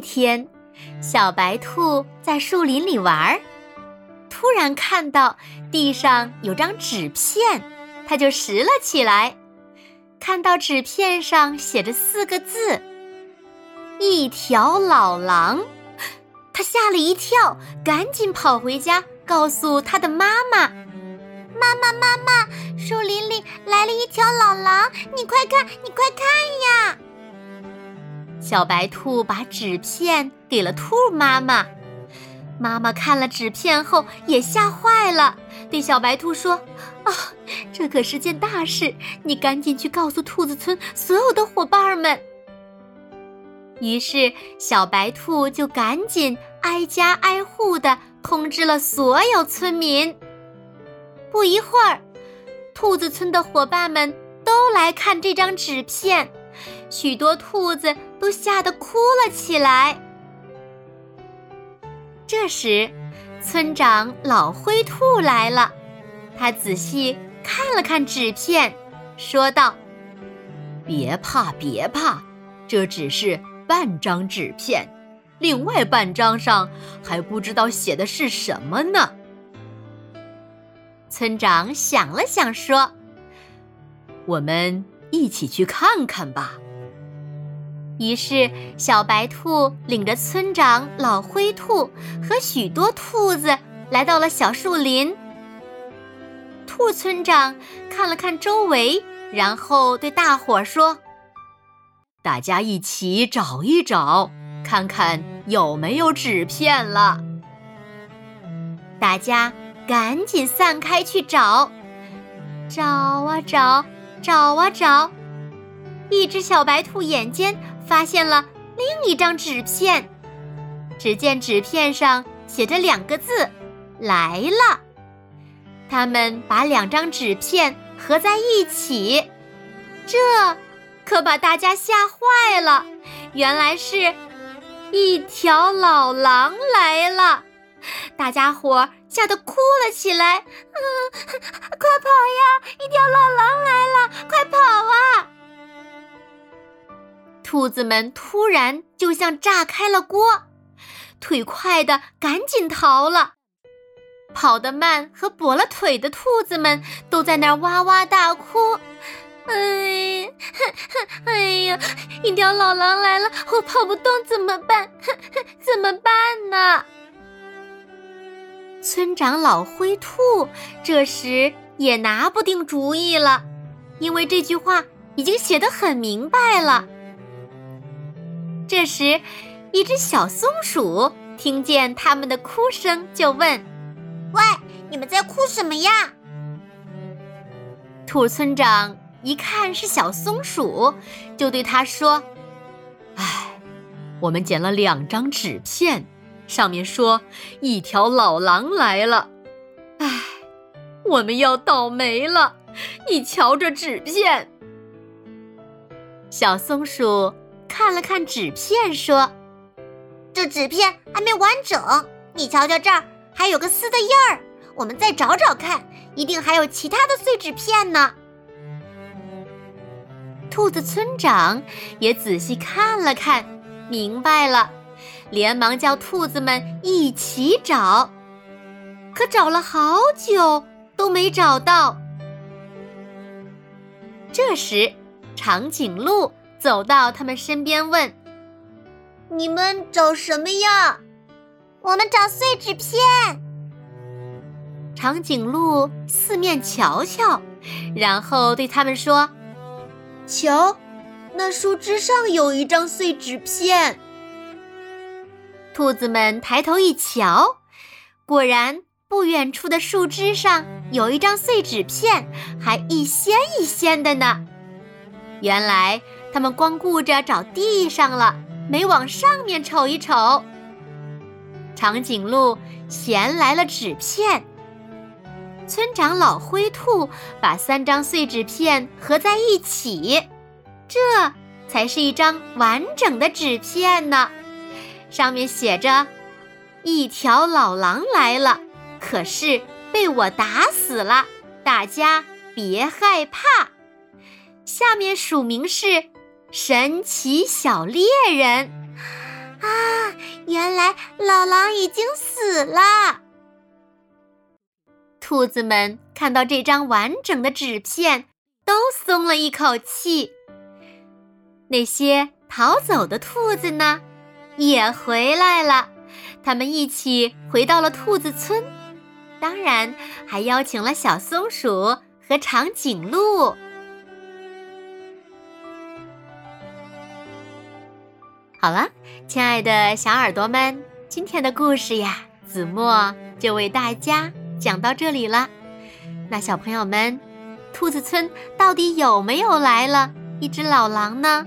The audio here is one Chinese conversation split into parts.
天，小白兔在树林里玩儿，突然看到地上有张纸片，它就拾了起来。看到纸片上写着四个字：“一条老狼”，它吓了一跳，赶紧跑回家告诉它的妈妈：“妈妈，妈妈，树林里来了一条老狼，你快看，你快看呀！”小白兔把纸片给了兔妈妈，妈妈看了纸片后也吓坏了，对小白兔说：“啊，这可是件大事，你赶紧去告诉兔子村所有的伙伴们。”于是小白兔就赶紧挨家挨户的通知了所有村民。不一会儿，兔子村的伙伴们都来看这张纸片。许多兔子都吓得哭了起来。这时，村长老灰兔来了，他仔细看了看纸片，说道：“别怕，别怕，这只是半张纸片，另外半张上还不知道写的是什么呢。”村长想了想，说：“我们。”一起去看看吧。于是，小白兔领着村长老灰兔和许多兔子来到了小树林。兔村长看了看周围，然后对大伙儿说：“大家一起找一找，看看有没有纸片了。”大家赶紧散开去找，找啊找。找啊找，一只小白兔眼尖，发现了另一张纸片。只见纸片上写着两个字：“来了。”他们把两张纸片合在一起，这可把大家吓坏了。原来是一条老狼来了。大家伙吓得哭了起来，嗯，快跑呀！一条老狼来了，快跑啊！兔子们突然就像炸开了锅，腿快的赶紧逃了，跑得慢和跛了腿的兔子们都在那儿哇哇大哭。哎，哎呀，一条老狼来了，我跑不动怎么办？怎么办呢？村长老灰兔这时也拿不定主意了，因为这句话已经写得很明白了。这时，一只小松鼠听见他们的哭声，就问：“喂，你们在哭什么呀？”兔村长一看是小松鼠，就对他说：“哎，我们捡了两张纸片。”上面说一条老狼来了，唉，我们要倒霉了！你瞧这纸片。小松鼠看了看纸片，说：“这纸片还没完整，你瞧瞧这儿还有个撕的印儿，我们再找找看，一定还有其他的碎纸片呢。”兔子村长也仔细看了看，明白了。连忙叫兔子们一起找，可找了好久都没找到。这时，长颈鹿走到他们身边问：“你们找什么呀？”“我们找碎纸片。”长颈鹿四面瞧瞧，然后对他们说：“瞧，那树枝上有一张碎纸片。”兔子们抬头一瞧，果然不远处的树枝上有一张碎纸片，还一掀一掀的呢。原来他们光顾着找地上了，没往上面瞅一瞅。长颈鹿衔来了纸片，村长老灰兔把三张碎纸片合在一起，这才是一张完整的纸片呢。上面写着：“一条老狼来了，可是被我打死了，大家别害怕。”下面署名是“神奇小猎人”。啊，原来老狼已经死了。兔子们看到这张完整的纸片，都松了一口气。那些逃走的兔子呢，也回来了。他们一起回到了兔子村，当然还邀请了小松鼠和长颈鹿。好了，亲爱的小耳朵们，今天的故事呀，子墨就为大家讲到这里了。那小朋友们，兔子村到底有没有来了一只老狼呢？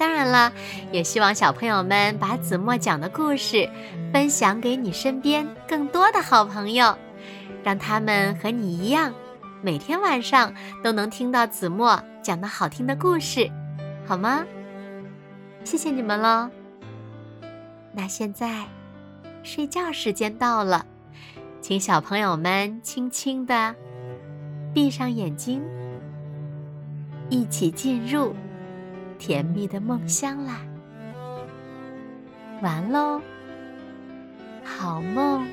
当然了，也希望小朋友们把子墨讲的故事分享给你身边更多的好朋友，让他们和你一样，每天晚上都能听到子墨讲的好听的故事。好吗？谢谢你们喽。那现在睡觉时间到了，请小朋友们轻轻的闭上眼睛，一起进入甜蜜的梦乡啦。完喽，好梦。